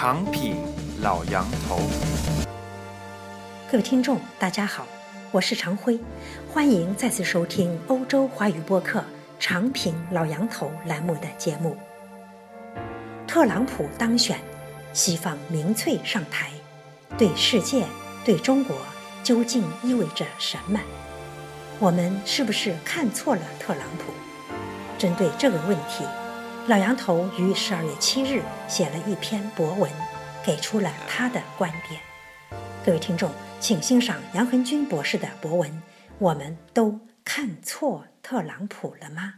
长品老杨头，各位听众，大家好，我是常辉，欢迎再次收听欧洲华语播客《长品老杨头》栏目的节目。特朗普当选，西方民粹上台，对世界、对中国究竟意味着什么？我们是不是看错了特朗普？针对这个问题。老杨头于十二月七日写了一篇博文，给出了他的观点。各位听众，请欣赏杨恒军博士的博文。我们都看错特朗普了吗？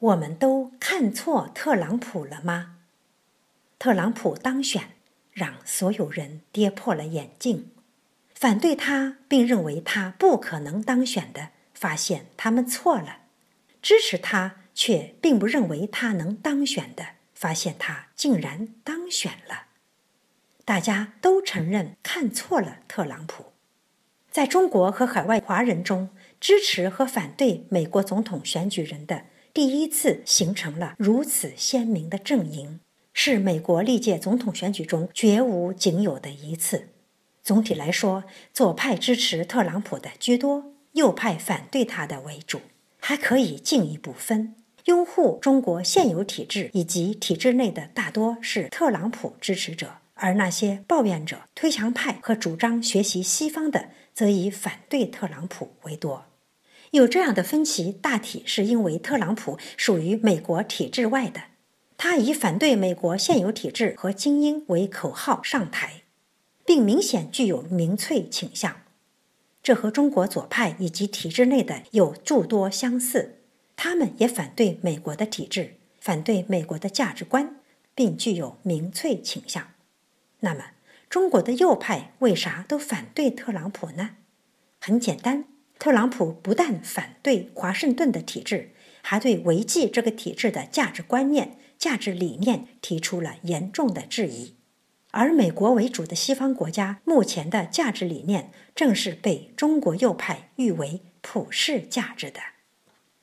我们都看错特朗普了吗？特朗普当选，让所有人跌破了眼镜。反对他并认为他不可能当选的，发现他们错了；支持他却并不认为他能当选的，发现他竟然当选了。大家都承认看错了特朗普。在中国和海外华人中，支持和反对美国总统选举人的。第一次形成了如此鲜明的阵营，是美国历届总统选举中绝无仅有的一次。总体来说，左派支持特朗普的居多，右派反对他的为主。还可以进一步分：拥护中国现有体制以及体制内的大多是特朗普支持者，而那些抱怨者、推墙派和主张学习西方的，则以反对特朗普为多。有这样的分歧，大体是因为特朗普属于美国体制外的，他以反对美国现有体制和精英为口号上台，并明显具有民粹倾向。这和中国左派以及体制内的有诸多相似，他们也反对美国的体制，反对美国的价值观，并具有民粹倾向。那么，中国的右派为啥都反对特朗普呢？很简单。特朗普不但反对华盛顿的体制，还对维系这个体制的价值观念、价值理念提出了严重的质疑。而美国为主的西方国家目前的价值理念，正是被中国右派誉为普世价值的。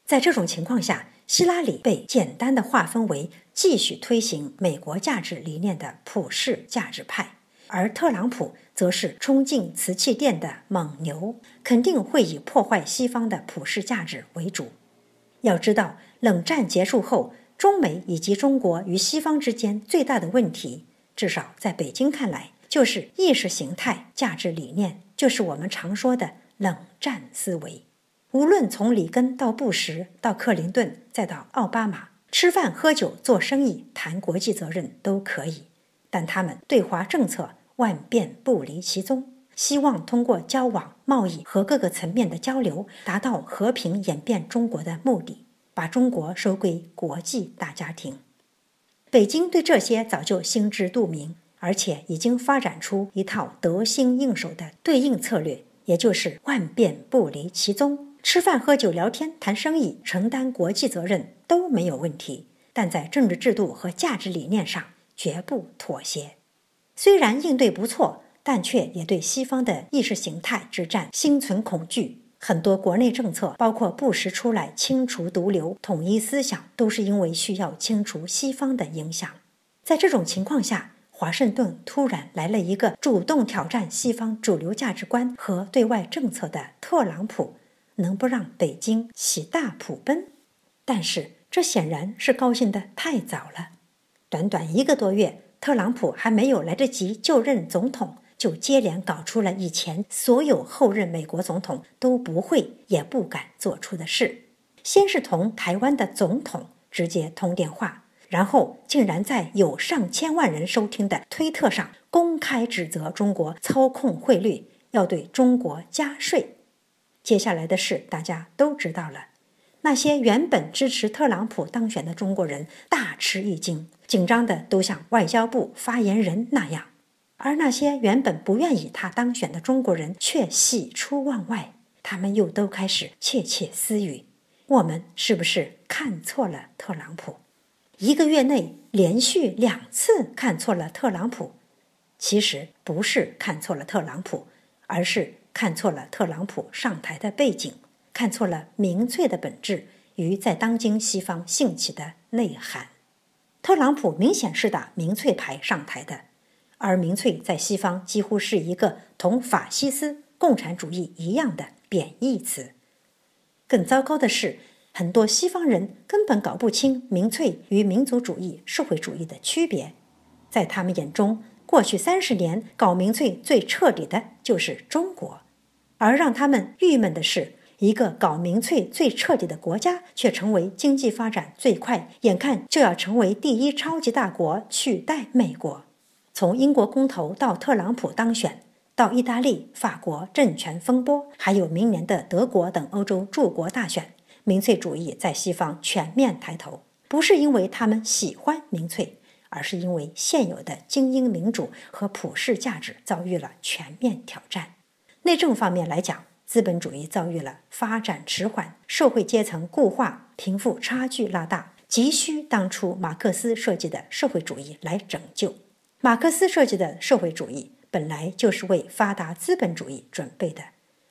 在这种情况下，希拉里被简单的划分为继续推行美国价值理念的普世价值派。而特朗普则是冲进瓷器店的猛牛，肯定会以破坏西方的普世价值为主。要知道，冷战结束后，中美以及中国与西方之间最大的问题，至少在北京看来，就是意识形态、价值理念，就是我们常说的冷战思维。无论从里根到布什，到克林顿，再到奥巴马，吃饭、喝酒、做生意、谈国际责任都可以。但他们对华政策万变不离其宗，希望通过交往、贸易和各个层面的交流，达到和平演变中国的目的，把中国收归国际大家庭。北京对这些早就心知肚明，而且已经发展出一套得心应手的对应策略，也就是万变不离其宗，吃饭、喝酒、聊天、谈生意、承担国际责任都没有问题，但在政治制度和价值理念上。绝不妥协。虽然应对不错，但却也对西方的意识形态之战心存恐惧。很多国内政策，包括不时出来清除毒瘤、统一思想，都是因为需要清除西方的影响。在这种情况下，华盛顿突然来了一个主动挑战西方主流价值观和对外政策的特朗普，能不让北京喜大普奔？但是这显然是高兴的太早了。短短一个多月，特朗普还没有来得及就任总统，就接连搞出了以前所有后任美国总统都不会也不敢做出的事。先是同台湾的总统直接通电话，然后竟然在有上千万人收听的推特上公开指责中国操控汇率，要对中国加税。接下来的事大家都知道了。那些原本支持特朗普当选的中国人大吃一惊，紧张的都像外交部发言人那样；而那些原本不愿意他当选的中国人却喜出望外，他们又都开始窃窃私语：我们是不是看错了特朗普？一个月内连续两次看错了特朗普，其实不是看错了特朗普，而是看错了特朗普上台的背景，看错了民粹的本质与在当今西方兴起的内涵。特朗普明显是打民粹牌上台的，而民粹在西方几乎是一个同法西斯、共产主义一样的贬义词。更糟糕的是。很多西方人根本搞不清民粹与民族主义、社会主义的区别，在他们眼中，过去三十年搞民粹最彻底的就是中国，而让他们郁闷的是，一个搞民粹最彻底的国家，却成为经济发展最快，眼看就要成为第一超级大国，取代美国。从英国公投到特朗普当选，到意大利、法国政权风波，还有明年的德国等欧洲诸国大选。民粹主义在西方全面抬头，不是因为他们喜欢民粹，而是因为现有的精英民主和普世价值遭遇了全面挑战。内政方面来讲，资本主义遭遇了发展迟缓、社会阶层固化、贫富差距拉大，急需当初马克思设计的社会主义来拯救。马克思设计的社会主义本来就是为发达资本主义准备的。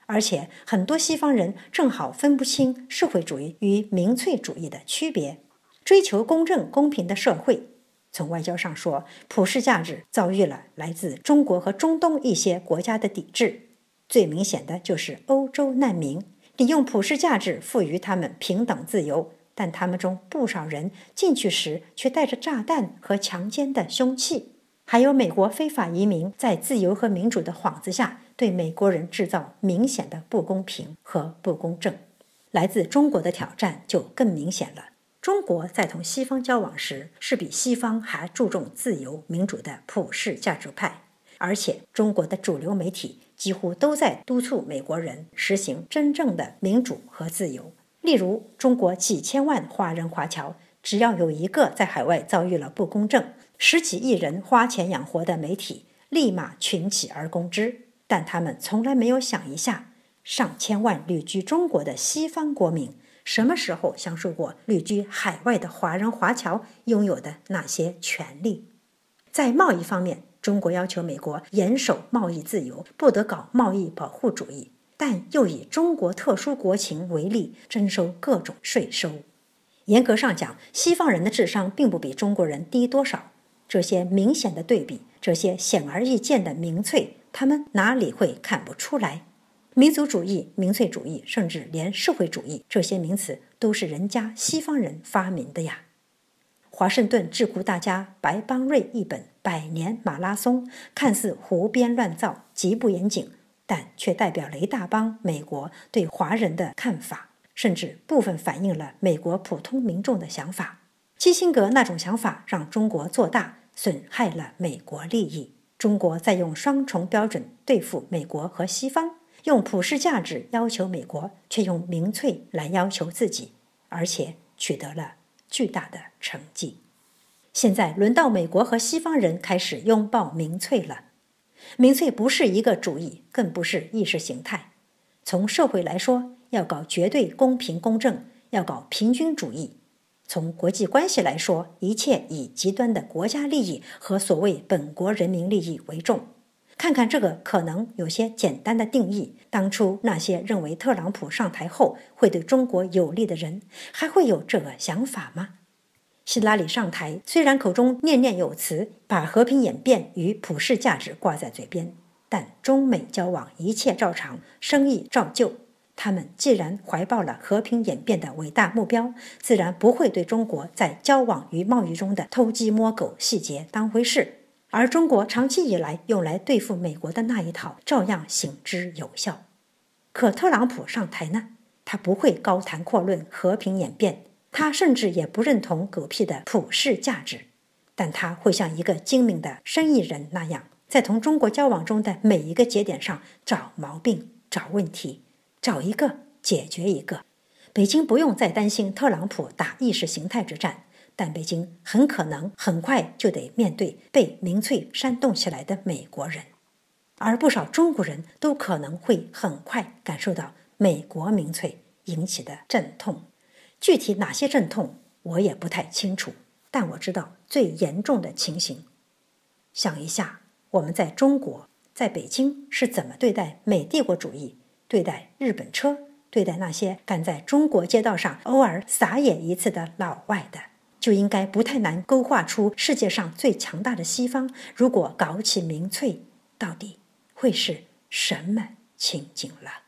而且很多西方人正好分不清社会主义与民粹主义的区别，追求公正公平的社会。从外交上说，普世价值遭遇了来自中国和中东一些国家的抵制，最明显的就是欧洲难民，利用普世价值赋予他们平等自由，但他们中不少人进去时却带着炸弹和强奸的凶器。还有美国非法移民在自由和民主的幌子下，对美国人制造明显的不公平和不公正。来自中国的挑战就更明显了。中国在同西方交往时，是比西方还注重自由民主的普世价值派，而且中国的主流媒体几乎都在督促美国人实行真正的民主和自由。例如，中国几千万华人华侨，只要有一个在海外遭遇了不公正，十几亿人花钱养活的媒体立马群起而攻之，但他们从来没有想一下，上千万旅居中国的西方国民什么时候享受过旅居海外的华人华侨拥有的那些权利？在贸易方面，中国要求美国严守贸易自由，不得搞贸易保护主义，但又以中国特殊国情为例，征收各种税收。严格上讲，西方人的智商并不比中国人低多少。这些明显的对比，这些显而易见的民粹，他们哪里会看不出来？民族主义、民粹主义，甚至连社会主义这些名词，都是人家西方人发明的呀！华盛顿智库大家白邦瑞一本《百年马拉松》，看似胡编乱造、极不严谨，但却代表雷大帮美国对华人的看法，甚至部分反映了美国普通民众的想法。基辛格那种想法让中国做大。损害了美国利益。中国在用双重标准对付美国和西方，用普世价值要求美国，却用民粹来要求自己，而且取得了巨大的成绩。现在轮到美国和西方人开始拥抱民粹了。民粹不是一个主义，更不是意识形态。从社会来说，要搞绝对公平公正，要搞平均主义。从国际关系来说，一切以极端的国家利益和所谓本国人民利益为重。看看这个可能有些简单的定义，当初那些认为特朗普上台后会对中国有利的人，还会有这个想法吗？希拉里上台，虽然口中念念有词，把和平演变与普世价值挂在嘴边，但中美交往一切照常，生意照旧。他们既然怀抱了和平演变的伟大目标，自然不会对中国在交往与贸易中的偷鸡摸狗细节当回事。而中国长期以来用来对付美国的那一套，照样行之有效。可特朗普上台呢？他不会高谈阔论和平演变，他甚至也不认同狗屁的普世价值。但他会像一个精明的生意人那样，在同中国交往中的每一个节点上找毛病、找问题。找一个解决一个，北京不用再担心特朗普打意识形态之战，但北京很可能很快就得面对被民粹煽动起来的美国人，而不少中国人都可能会很快感受到美国民粹引起的阵痛。具体哪些阵痛我也不太清楚，但我知道最严重的情形。想一下，我们在中国，在北京是怎么对待美帝国主义、对待日本车、对待那些敢在中国街道上偶尔撒野一次的老外的，就应该不太难勾画出世界上最强大的西方，如果搞起民粹，到底会是什么情景了。